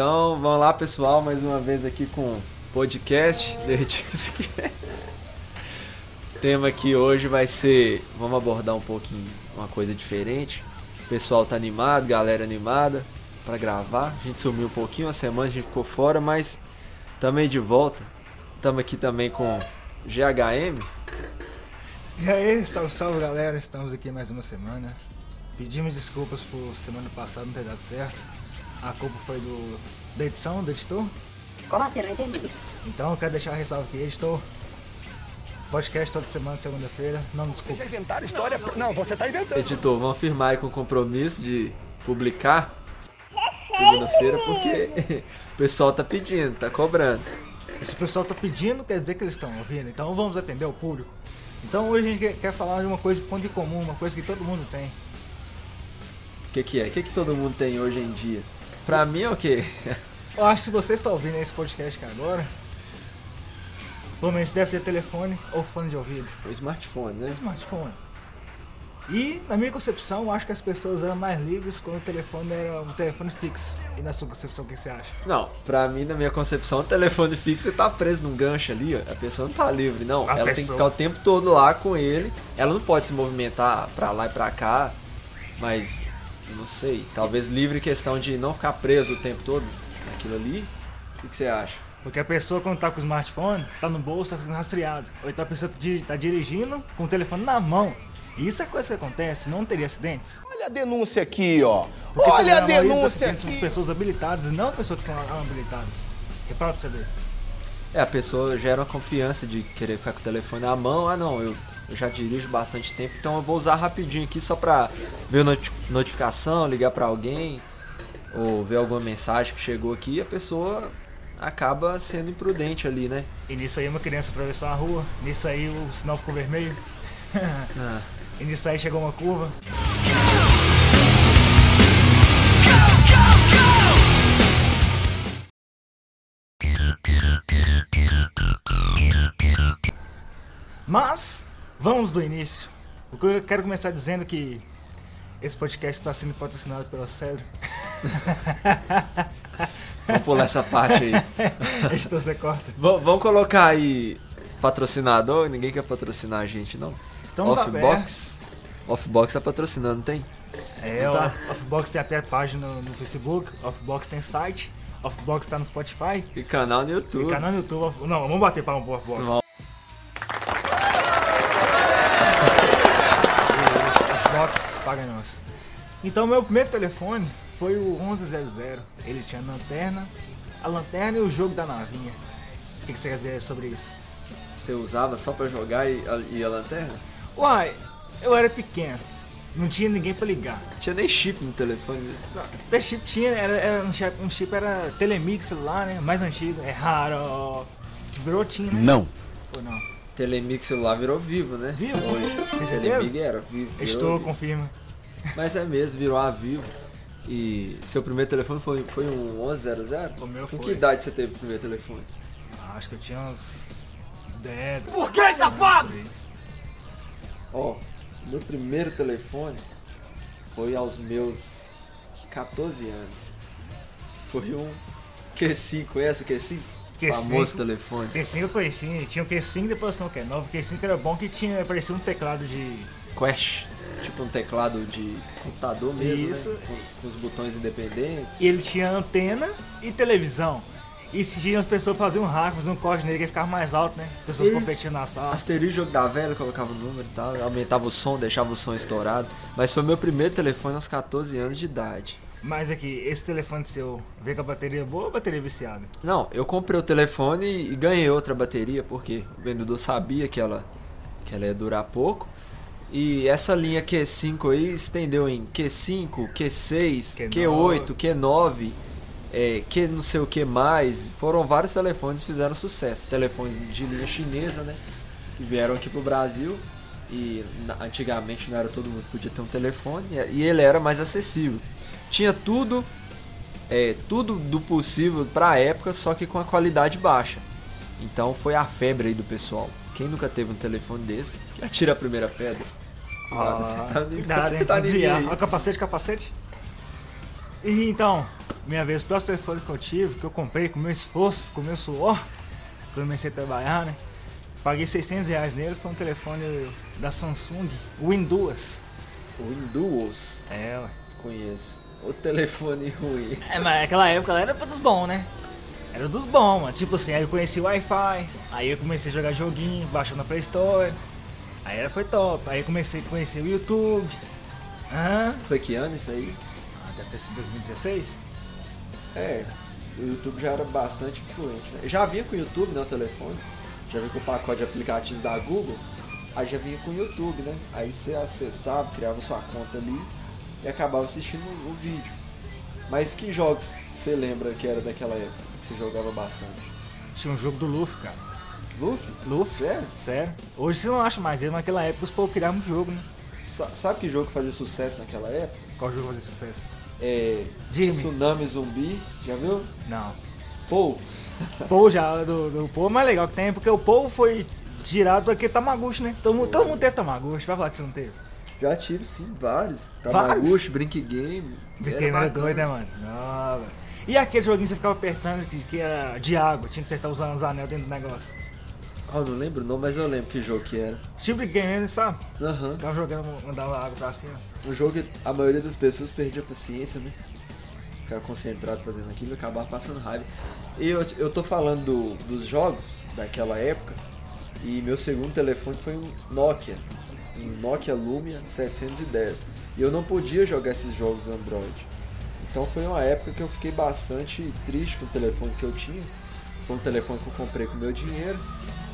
Então, vamos lá, pessoal, mais uma vez aqui com podcast Derretice. O tema aqui hoje vai ser, vamos abordar um pouquinho uma coisa diferente. O pessoal tá animado, galera animada para gravar. A gente sumiu um pouquinho, uma semana a gente ficou fora, mas também de volta. Estamos aqui também com GHM. E aí, salve, salve galera, estamos aqui mais uma semana. Pedimos desculpas por semana passada não ter dado certo. A culpa foi do da edição, do editor. Como assim? Não entendi. Então eu quero deixar a ressalva aqui, editor. Podcast toda semana, segunda-feira. Não, desculpa. inventar história. Não, você tá inventando. Editor, vamos firmar aí com o compromisso de publicar segunda-feira, porque o pessoal tá pedindo, tá cobrando. Se o pessoal tá pedindo, quer dizer que eles estão ouvindo. Então vamos atender o público. Então hoje a gente quer- falar de uma coisa de ponto em comum, uma coisa que todo mundo tem. O que, que é? O que, que todo mundo tem hoje em dia? Pra mim é o quê? Eu acho que se você está ouvindo esse podcast aqui agora, provavelmente deve ter telefone ou fone de ouvido. O smartphone, né? smartphone. E, na minha concepção, eu acho que as pessoas eram mais livres quando o telefone era um telefone fixo. E na sua concepção, o que você acha? Não, pra mim, na minha concepção, o telefone fixo tá preso num gancho ali, ó. A pessoa não tá livre, não. A ela tem que pessoa- ficar o tempo todo lá com ele. Ela não pode se movimentar pra lá e pra cá. Mas, não sei. Talvez livre questão de não ficar preso o tempo todo naquilo ali. O que, que você acha? Porque a pessoa, quando tá com o smartphone, tá no bolso, tá sendo rastreado. Ou então a pessoa tá dirigindo com o telefone na mão. E isso é coisa que acontece, não teria acidentes. Olha a denúncia aqui, ó. Porque Olha a dos denúncia acidentes são aqui. pessoas habilitadas e não pessoas que são habilitadas. Repara pra você ver. É, a pessoa gera uma confiança de querer ficar com o telefone na mão. Ah, não, eu, eu já dirijo bastante tempo, então eu vou usar rapidinho aqui só pra ver noti- notificação, ligar pra alguém ou ver alguma mensagem que chegou aqui. E a pessoa acaba sendo imprudente ali, né? E nisso aí uma criança atravessou a rua, nisso aí o sinal ficou vermelho. Ah, E nisso aí chegou uma curva. Mas, vamos do início. O que eu quero começar dizendo que esse podcast está sendo patrocinado pela Cedro. vamos pular essa parte aí. Editor, você corta. V- vamos colocar aí patrocinador. Ninguém quer patrocinar a gente, não. Estamos Offbox. Offbox tá patrocinando, não tem? É, tá. Offbox tem até página no Facebook, Offbox tem site, Offbox tá no Spotify, E canal no YouTube. e canal no YouTube. Não, vamos bater palma pro Offbox. Vamos. Paga nós. Então, meu primeiro telefone foi o 1100. Ele tinha lanterna, a lanterna e o jogo da navinha. O que, que você quer dizer sobre isso? Você usava só pra jogar e, e a lanterna? Uai, eu era pequeno, não tinha ninguém pra ligar. Não tinha nem chip no telefone. né? Até chip tinha, era, era um, chip, um chip era Telemix celular, né? Mais antigo, é raro. Que virou TIM, né? Não. Ou não? Telemix celular virou vivo, né? Vivo? Hoje. Telemig era vivo. Estou, vivo. confirma. Mas é mesmo, virou a vivo. E seu primeiro telefone foi, foi um 1100? O meu Com foi. que idade você teve o primeiro telefone? Ah, Acho que eu tinha uns 10. Por que, safado? Ó, meu primeiro telefone foi aos meus 14 anos. Foi um Q5, conhece o Q5? Q5? Famoso telefone. Q5 eu conheci, tinha o Q5 e depois tinha o Q9. O Q5 era bom que tinha, parecia um teclado de. Quash, tipo um teclado de computador mesmo, Isso. né? Com, com os botões independentes. E ele tinha antena e televisão. E se tinha as pessoas faziam um hack, faziam um corte nele que ficar mais alto, né? Pessoas Isso. competindo na sala. Asterisco jogo da velha, colocava o número e tal, aumentava o som, deixava o som estourado. Mas foi meu primeiro telefone aos 14 anos de idade. Mas aqui, esse telefone seu veio com a bateria boa ou bateria viciada? Não, eu comprei o telefone e ganhei outra bateria, porque o vendedor sabia que ela, que ela ia durar pouco. E essa linha Q5 aí estendeu em Q5, Q6, Q9. Q8, Q9. é, que não sei o que mais. Foram vários telefones que fizeram sucesso. Telefones de linha chinesa, né? Que vieram aqui pro Brasil. E antigamente não era todo mundo que podia ter um telefone. E ele era mais acessível. Tinha tudo, é, tudo do possível pra época, só que com a qualidade baixa. Então foi a febre aí do pessoal. Quem nunca teve um telefone desse, que atira a primeira pedra. Ah, você tá tá. Olha o capacete, capacete. E então, minha vez, o próximo telefone que eu tive, que eu comprei com meu esforço, com meu suor, comecei a trabalhar, né? Paguei 600 reais nele, foi um telefone da Samsung, Windows. O Windows, É, ué. conheço. O telefone ruim. É, mas naquela época ela era dos bons, né? Era dos bons, mano. Tipo assim, aí eu conheci o Wi-Fi, aí eu comecei a jogar joguinho, baixando na Play Store. Aí era, foi top. Aí eu comecei a conhecer o YouTube. Aham. Foi que ano isso aí? Ah, deve ter sido 2016. É, o YouTube já era bastante influente, né? Já vinha com o YouTube, né, o telefone. Já vinha com o pacote de aplicativos da Google. Aí já vinha com o YouTube, né? Aí você acessava, criava sua conta ali e acabava assistindo o vídeo. Mas que jogos você lembra que era daquela época? Que você jogava bastante? Tinha um jogo do Luffy, cara. Luffy? Luffy? Sério? Sério. Hoje você não acha mais ele, mas naquela época os povos criavam um jogo, né? Sa- sabe que jogo fazia sucesso naquela época? Qual jogo fazia sucesso? É. Diga-me. Tsunami Zumbi, já viu? Não. Pô, Pou já, do, do é mais legal que tem, porque o Pou foi tirado daquele Tamaguchi, né? Todo, mundo- todo mundo teve Tamaguchi, vai falar que você não teve. já tive sim, vários. Vários? Tamaguchi, Brink Game. Fiquei era bacana. doido, né, mano? Não, velho. E aquele joguinho que você ficava apertando que, que era de água, tinha que você estar usando os anel dentro do negócio. Ah, eu não lembro não, mas eu lembro que jogo que era. Tipo game, sabe? Aham. Ficava jogando, mandava água pra cima. Um jogo que a maioria das pessoas perdia a paciência, né? Ficava concentrado fazendo aquilo e acabava passando raiva. E eu, eu tô falando do- dos jogos daquela época. E meu segundo telefone foi um Nokia. Um Nokia Lumia 710. E eu não podia jogar esses jogos Android. Então foi uma época que eu fiquei bastante triste com o telefone que eu tinha. Foi um telefone que eu comprei com meu dinheiro.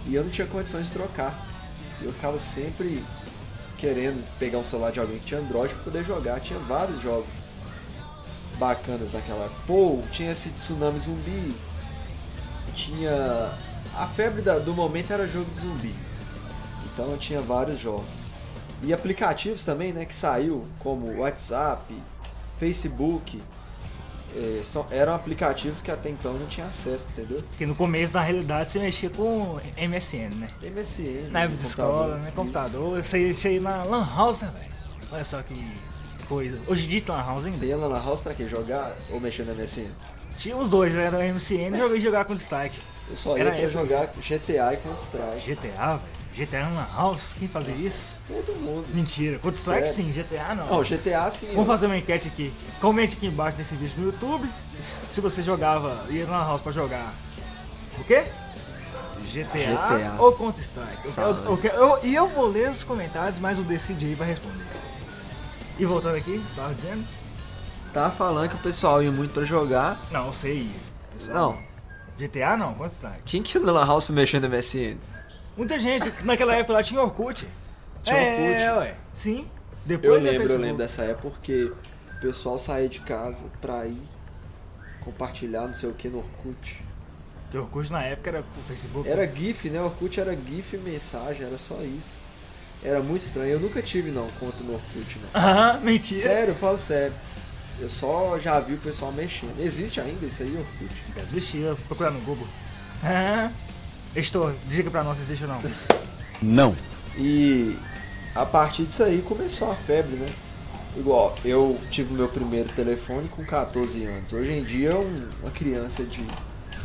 E eu não tinha condições de trocar. Eu ficava sempre querendo pegar um celular de alguém que tinha Android para poder jogar. Tinha vários jogos bacanas naquela época. Pô, tinha esse Tsunami Zumbi. Tinha. A febre da- do momento era jogo de zumbi. Então eu tinha vários jogos. E aplicativos também, né? Que saiu, como WhatsApp, Facebook. eh, são, eram aplicativos que até então não tinha acesso, entendeu? Porque no começo, na realidade, você mexia com MSN, né? MSN. Na época de escola, né? isso. Computador, você ia, você ia na Lan House, né, velho? Olha só que coisa. Hoje em dia tem Lan House ainda. Você ia na house pra quê? Jogar ou mexer no MSN? Tinha os dois, né? era o MCN e joguei jogar com destaque. Eu só Era ia pra época. jogar GTA e Counter-Strike. GTA, velho. GTA Lan House? Quem fazia isso? Todo mundo. Mentira. Counter Strike Sério? sim, GTA não. Não, GTA sim. Vamos fazer uma enquete aqui. Comente aqui embaixo nesse vídeo no YouTube se você jogava, ia na house pra jogar. O quê? GTA, GTA. ou Counter Strike? Sabe. E eu vou ler os comentários, mas o Decide aí vai responder. E voltando aqui, você tava dizendo? Tava falando que o pessoal ia muito pra jogar. Não, eu sei. pessoal. Não. GTA não, Counter Strike. Quem que na Lan House pra mexer no MSN? Muita gente, naquela época lá tinha Orkut. Tinha É, Orkut? ué. Sim. Depois Eu lembro, eu lembro dessa época porque o pessoal saía de casa pra ir compartilhar não sei o que no Orkut. Porque Orkut na época era o Facebook. Era GIF, né? Orkut era GIF e mensagem, era só isso. Era muito estranho. Eu nunca tive não conta no Orkut, não. Aham, mentira. Sério, eu falo sério. Eu só já vi o pessoal mexendo. Existe ainda isso aí, Orkut? Deve existir, eu vou procurar no Google. Aham. Estou, diga pra nós se existe ou não. Não. E a partir disso aí começou a febre, né? Igual, eu tive o meu primeiro telefone com 14 anos. Hoje em dia, um- uma criança de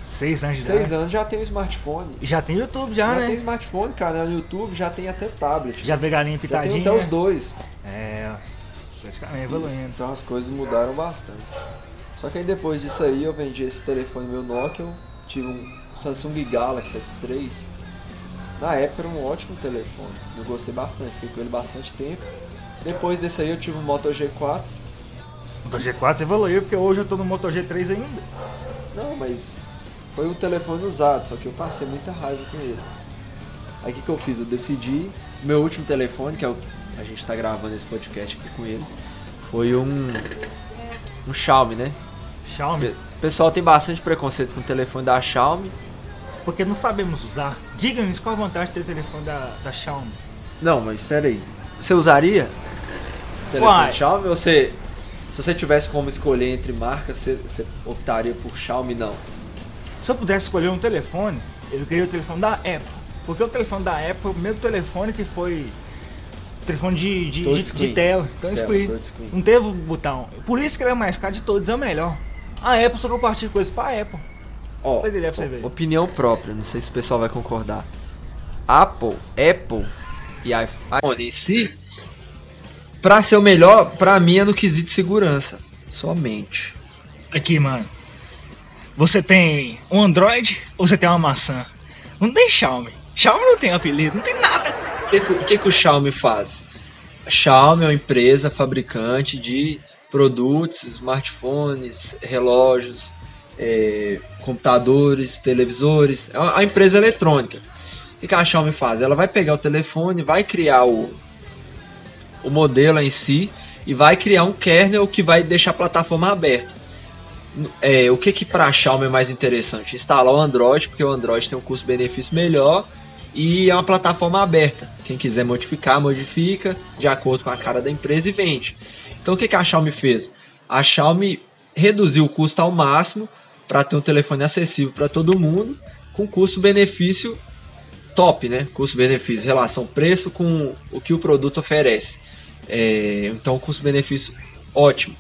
Seis anos de 6 idade. anos já tem um smartphone. Já tem YouTube já, Já né? tem smartphone, canal no YouTube, já tem até tablet. Já vê galinha Já pitadinha. tem até os dois. É, praticamente evoluindo. Então as coisas mudaram bastante. Só que aí depois disso aí eu vendi esse telefone meu Nokia, tive um Samsung Galaxy S3. Na época era um ótimo telefone, eu gostei bastante, fiquei com ele bastante tempo. Depois desse aí eu tive um Moto G4. Moto G4 evoluiu, porque hoje eu tô no Moto G3 ainda. Não, mas foi um telefone usado, só que eu passei muita raiva com ele. Aí o que, que eu fiz? Eu decidi, meu último telefone, que é o a gente tá gravando esse podcast aqui com ele, foi um um Xiaomi, né? Xiaomi. pessoal tem bastante preconceito com o telefone da Xiaomi. Porque não sabemos usar. Diga-nos qual a vantagem de ter telefone da, da Xiaomi. Não, mas espera aí. Você usaria o telefone Uai. Xiaomi ou você... Se você tivesse como escolher entre marcas, você, você optaria por Xiaomi não? Se eu pudesse escolher um telefone, eu queria o telefone da Apple. Porque o telefone da Apple foi o primeiro telefone que foi. Telefone de, de, de, de tela. Então escolhi. touchscreen. Não teve o botão. Por isso que ele é mais caro de todos, é o melhor. A Apple só compartilha coisas pra Apple. Ó, ver. opinião própria, não sei se o pessoal vai concordar. Apple, Apple e iPhone em si, pra ser o melhor, pra mim é no quesito de segurança. Somente. Aqui, mano. Você tem um Android ou você tem uma maçã? Não tem Xiaomi. Xiaomi não tem apelido, não tem nada. Que, que, que o Xiaomi faz? A Xiaomi é uma empresa fabricante de produtos, smartphones, relógios, é, computadores, televisores. É uma, uma empresa eletrônica. O que, que a Xiaomi faz? Ela vai pegar o telefone, vai criar o, o modelo em si e vai criar um kernel que vai deixar a plataforma aberta. É, o que que para a Xiaomi é mais interessante? Instalar o Android, porque o Android tem um custo-benefício melhor e é uma plataforma aberta. Quem quiser modificar, modifica de acordo com a cara da empresa e vende. Então o que, que a Xiaomi fez? A Xiaomi reduziu o custo ao máximo para ter um telefone acessível para todo mundo, com custo-benefício top, né? Custo-benefício, relação preço com o que o produto oferece. É, então custo-benefício ótimo.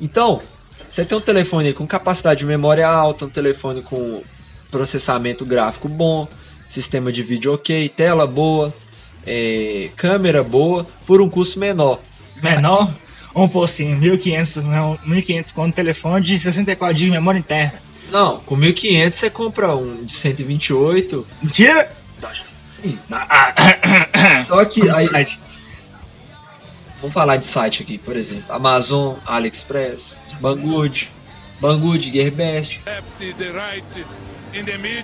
Então, você tem um telefone com capacidade de memória alta, um telefone com processamento gráfico bom, sistema de vídeo ok, tela boa, é, câmera boa, por um custo menor. Menor? Vamos pôr assim, 1.500 não, 1.500 com um telefone de 64 GB de memória interna. Não, com 1.500 você compra um de 128. Mentira! Sim. Ah, Só que aí, site. vamos falar de site aqui, por exemplo, Amazon, AliExpress, Banggood, Banggood, Gearbest. left, the right.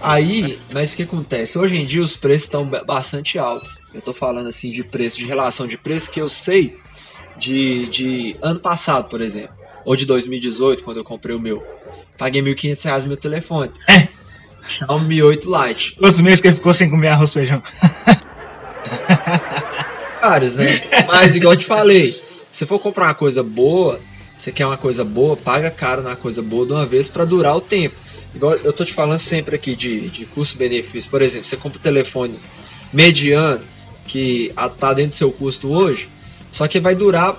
Aí, mas o que acontece? Hoje em dia os preços estão ba- bastante altos. Eu tô falando assim de preço, de relação de preço que eu sei de, de ano passado, por exemplo. Ou de 2018, quando eu comprei o meu. Paguei 1.500 reais no meu telefone. É. Xiaomi Mi 8 Lite. Os meses que ele ficou sem comer arroz e feijão. Caros, né? Mas igual eu te falei, se for comprar uma coisa boa, você quer uma coisa boa, paga caro na coisa boa de uma vez pra durar o tempo. Igual eu tô te falando sempre aqui de, de custo-benefício. Por exemplo, você compra um telefone mediano que tá dentro do seu custo hoje, só que vai durar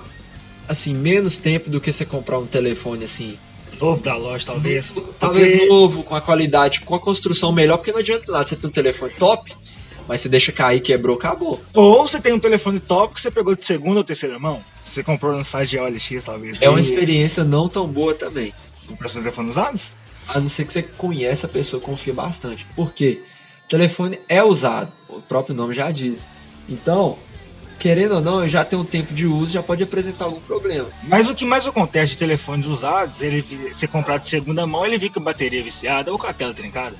assim menos tempo do que você comprar um telefone assim Novo da loja, talvez. talvez Porque- novo, com a qualidade, com a construção melhor, porque não adianta nada você ter um telefone top, mas você deixa cair, quebrou, acabou. Ou você tem um telefone top que você pegou de segunda ou terceira mão. Você comprou no site de OLX, talvez. É uma experiência não tão boa também. Comprou seus telefones usados? A não ser que você conheça a pessoa, confia bastante. Por quê? O telefone é usado, o próprio nome já diz. Então, querendo ou não, já tem um tempo de uso, já pode apresentar algum problema. Mas o que mais acontece de telefones usados, ele ser comprado de segunda mão, ele fica com a bateria viciada ou com a tela trincada.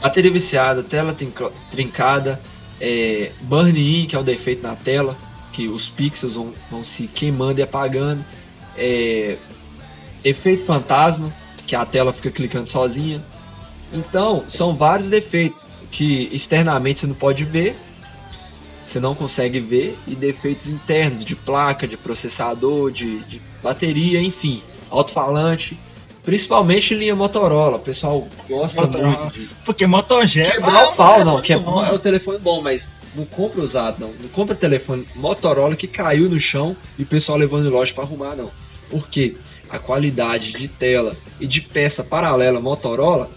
Bateria viciada, tela trinca- trincada, é, burn-in, que é o defeito na tela, que os pixels vão, vão se queimando e apagando. É, efeito fantasma, que a tela fica clicando sozinha. Então, são vários defeitos que externamente você não pode ver, você não consegue ver, e defeitos internos de placa, de processador, de, de bateria, enfim, alto-falante. Principalmente linha Motorola, o pessoal gosta Motorola. muito de Porque Moto G é Quebrar o pau, não. muito Que é, bom. é o telefone bom, mas não compra usado, não. Não compra telefone Motorola que caiu no chão e o pessoal levando em loja pra arrumar, não. Por quê? A qualidade de tela e de peça paralela Motorola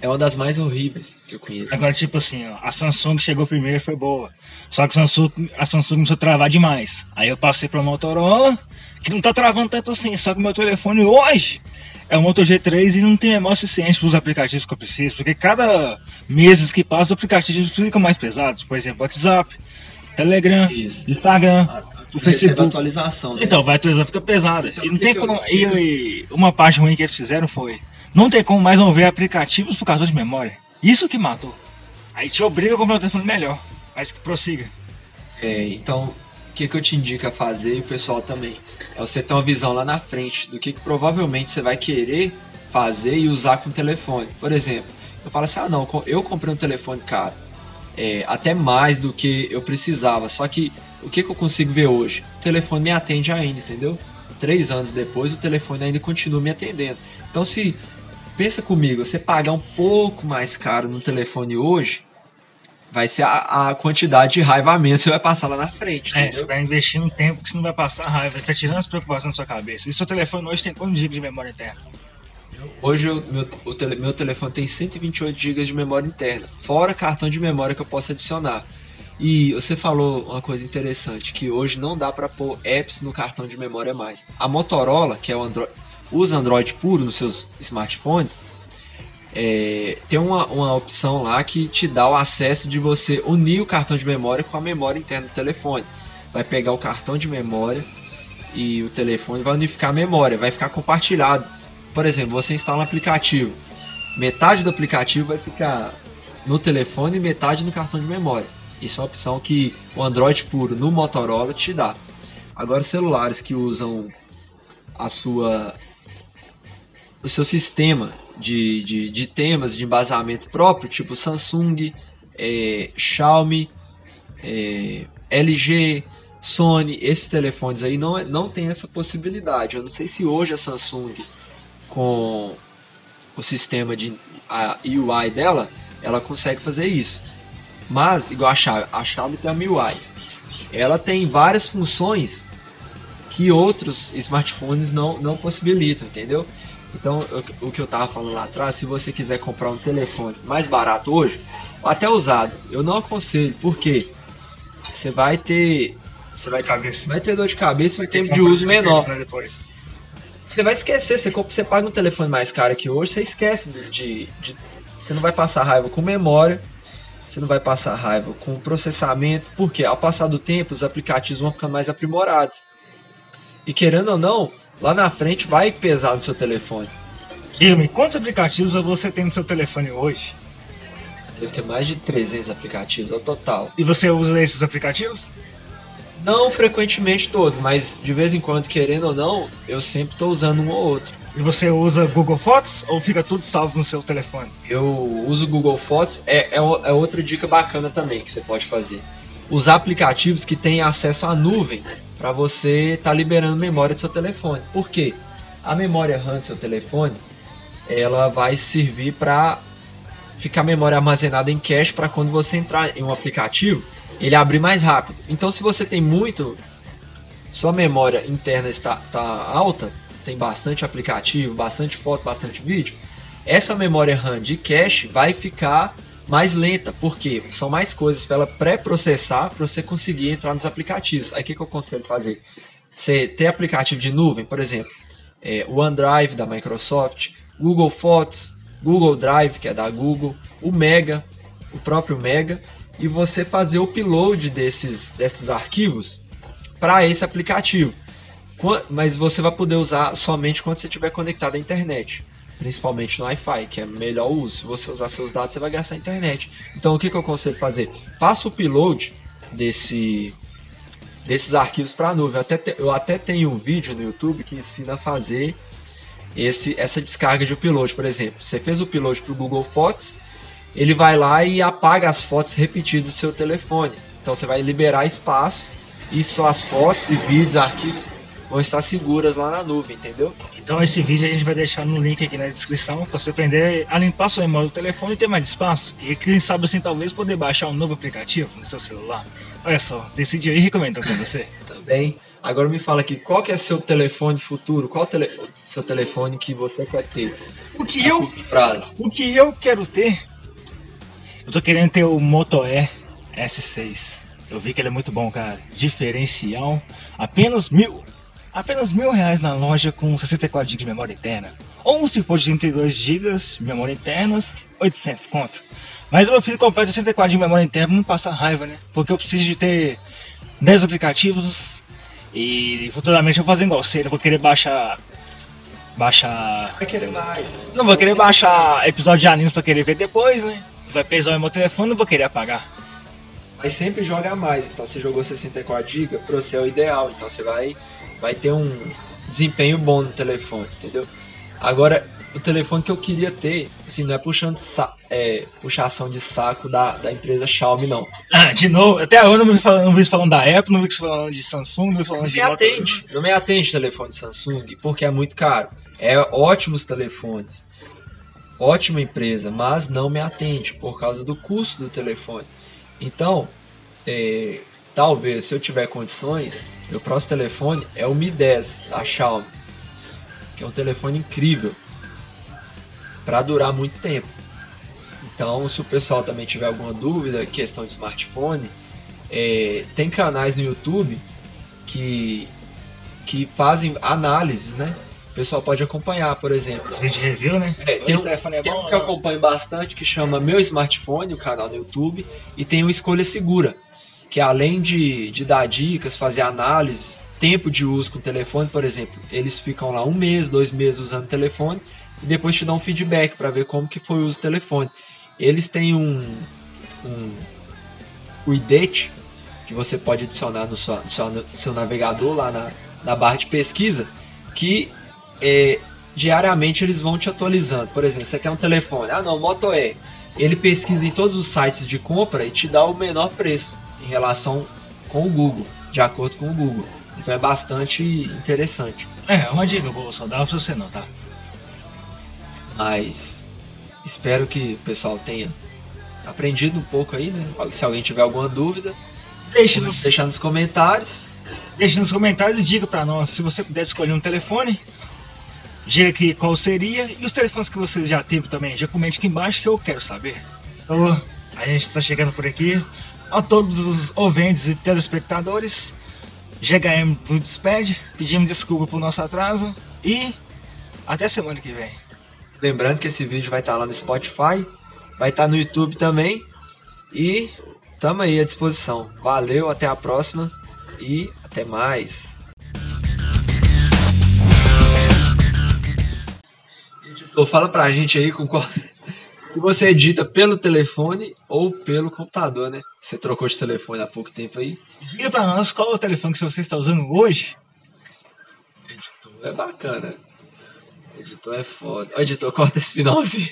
é uma das mais horríveis que eu conheço. Agora, tipo assim, ó, a Samsung chegou primeiro e foi boa. Só que a Samsung, a Samsung começou a travar demais. Aí eu passei pra Motorola, que não tá travando tanto assim. Só que meu telefone hoje é o Moto G3 e não tem memória suficiente para os aplicativos que eu preciso. Porque cada meses que passa, os aplicativos ficam mais pesados. Por exemplo, WhatsApp, Telegram, Isso. Instagram, o Facebook. atualização, né? Então, vai atualizar, fica pesada. Então, e não tem eu- como. E, e uma parte ruim que eles fizeram foi: não tem como mais não ver aplicativos por causa de memória. Isso que matou. Aí te obriga a comprar um telefone melhor. Mas que prossiga. É, então, o que, que eu te indico a fazer e o pessoal também? É você ter uma visão lá na frente do que, que provavelmente você vai querer fazer e usar com o telefone. Por exemplo, eu falo assim, ah não, eu comprei um telefone caro, é, até mais do que eu precisava, só que o que, que eu consigo ver hoje? O telefone me atende ainda, entendeu? Três anos depois o telefone ainda continua me atendendo. Então se pensa comigo, você pagar um pouco mais caro no telefone hoje, vai ser a, a quantidade de raiva a menos que você vai passar lá na frente. É, você vai investir um tempo que você não vai passar raiva, você tá tirando as preocupações da sua cabeça. E seu telefone hoje tem quantos GB de memória interna? Hoje eu, meu, o tele, meu telefone tem 128 GB de memória interna, fora cartão de memória que eu posso adicionar. E você falou uma coisa interessante, que hoje não dá para pôr apps no cartão de memória mais. A Motorola, que é o Android, usa Android puro nos seus smartphones, é, tem uma, uma opção lá que te dá o acesso de você unir o cartão de memória com a memória interna do telefone. Vai pegar o cartão de memória e o telefone vai unificar a memória, vai ficar compartilhado. Por exemplo, você instala um aplicativo, metade do aplicativo vai ficar no telefone e metade no cartão de memória. Isso é uma opção que o Android puro no Motorola te dá. Agora, celulares que usam a sua o seu sistema de, de, de temas de embasamento próprio, tipo Samsung, é, Xiaomi, é, LG, Sony, esses telefones aí não, não tem essa possibilidade. Eu não sei se hoje a Samsung, com o sistema de a UI dela, ela consegue fazer isso. Mas, igual a Xiaomi, a Xiaomi tem a MIUI. Ela tem várias funções que outros smartphones não, não possibilitam, entendeu? Então, o que eu tava falando lá atrás, se você quiser comprar um telefone mais barato hoje, até usado, eu não aconselho, porque você vai ter. Você vai, vai ter dor de cabeça vai ter de uso menor. Você vai esquecer, você, compra, você paga um telefone mais caro que hoje, você esquece de, de. Você não vai passar raiva com memória, você não vai passar raiva com processamento, porque ao passar do tempo os aplicativos vão ficando mais aprimorados. E querendo ou não, lá na frente vai pesar no seu telefone. Guilherme, quantos aplicativos você tem no seu telefone hoje? Deve ter mais de 300 aplicativos ao total. E você usa esses aplicativos? Não frequentemente todos, mas de vez em quando, querendo ou não, eu sempre estou usando um ou outro. E você usa Google Fotos ou fica tudo salvo no seu telefone? Eu uso Google Fotos, é, é, é outra dica bacana também que você pode fazer. Usar aplicativos que têm acesso à nuvem para você estar tá liberando memória do seu telefone. Por quê? A memória RAM do seu telefone, ela vai servir para ficar a memória armazenada em cache para quando você entrar em um aplicativo, ele abrir mais rápido. Então, se você tem muito, sua memória interna está, está alta, tem bastante aplicativo, bastante foto, bastante vídeo, essa memória RAM de cache vai ficar mais lenta, porque são mais coisas para ela pré-processar para você conseguir entrar nos aplicativos. Aí o que, que eu consigo fazer? Você ter aplicativo de nuvem, por exemplo, é, o OneDrive da Microsoft, Google Fotos, Google Drive, que é da Google, o Mega, o próprio Mega, e você fazer o upload desses, desses arquivos para esse aplicativo. Mas você vai poder usar somente quando você estiver conectado à internet principalmente no Wi-Fi, que é melhor uso. Se você usar seus dados, você vai gastar a internet. Então, o que, que eu aconselho fazer? Faça o upload desse, desses arquivos para a nuvem. Eu até, te, eu até tenho um vídeo no YouTube que ensina a fazer esse, essa descarga de upload. Por exemplo, você fez o upload para o Google Fotos, ele vai lá e apaga as fotos repetidas do seu telefone. Então, você vai liberar espaço e só as fotos e vídeos, arquivos vão estar seguras lá na nuvem, entendeu? Então esse vídeo a gente vai deixar no link aqui na descrição para você aprender a limpar sua memória do telefone e ter mais espaço. E quem sabe assim talvez poder baixar um novo aplicativo no seu celular. Olha só, decidi aí recomendando para você. Também. Agora me fala aqui, qual que é seu telefone futuro? Qual tele... seu telefone que você quer ter? O que eu O que eu quero ter? Eu tô querendo ter o Moto E S6. Eu vi que ele é muito bom, cara. Diferencial, apenas mil apenas mil reais na loja com 64 GB de memória interna. Ou se for de 32 GB de memória interna, 800 conto. Mas eu prefiro comprar 64 de memória interna não passar raiva, né? Porque eu preciso de ter 10 aplicativos e futuramente eu vou fazer igual você, eu vou querer baixar. Baixar. Vai querer mais. Não vou querer baixar episódio de animes pra querer ver depois, né? Vai pesar o meu telefone, não vou querer apagar. mas sempre joga mais. Então você jogou 64 GB, para você é o ideal. Então você vai, vai ter um desempenho bom no telefone, entendeu? Agora, o telefone que eu queria ter, assim, não é puxando é, puxação de saco da, da empresa Xiaomi, não. Ah, de novo, até agora eu não vi falando, não vi falando da Apple, não vi falando de Samsung, não vi falando Não de me atende, não me atende telefone Samsung, porque é muito caro. É ótimos telefones, ótima empresa, mas não me atende por causa do custo do telefone. Então, é, talvez se eu tiver condições, meu próximo telefone é o Mi 10 da Xiaomi, que é um telefone incrível para durar muito tempo. Então, se o pessoal também tiver alguma dúvida, questão de smartphone, é, tem canais no YouTube que, que fazem análises, né? O pessoal pode acompanhar, por exemplo. Vídeo review, né? É, tem um, é tem bom, um que eu acompanho bastante que chama Meu Smartphone, o canal no YouTube, e tem o Escolha Segura, que além de, de dar dicas, fazer análise, tempo de uso com o telefone, por exemplo, eles ficam lá um mês, dois meses usando o telefone e depois te dão um feedback para ver como que foi o uso do telefone. Eles têm um, um o IDET que você pode adicionar no seu, no seu, navegador lá na, na barra de pesquisa, que é, diariamente eles vão te atualizando. Por exemplo, você quer um telefone, ah não, Moto E. Ele pesquisa em todos os sites de compra e te dá o menor preço em relação com o Google, de acordo com o Google. Então é bastante interessante. É, uma dica boa, só dá pra você não, tá? Mas espero que o pessoal tenha aprendido um pouco aí, né? Se alguém tiver alguma dúvida, Deixe nos, deixar nos comentários. deixe nos comentários e diga pra nós se você puder escolher um telefone. Diga aqui qual seria e os telefones que você já teve também. Já comente aqui embaixo que eu quero saber. Então, a gente está chegando por aqui. A todos os ouvintes e telespectadores, GHM nos despede. Pedimos desculpa por nosso atraso e até semana que vem. Lembrando que esse vídeo vai estar lá no Spotify, vai estar no YouTube também. E tamo aí à disposição. Valeu, até a próxima e até mais. Editor, fala pra gente aí com qual... se você edita pelo telefone ou pelo computador, né? Você trocou de telefone há pouco tempo aí. Diga pra nós qual é o telefone que você está usando hoje. Editor é bacana. Editor é foda. Ó, Editor, corta esse finalzinho.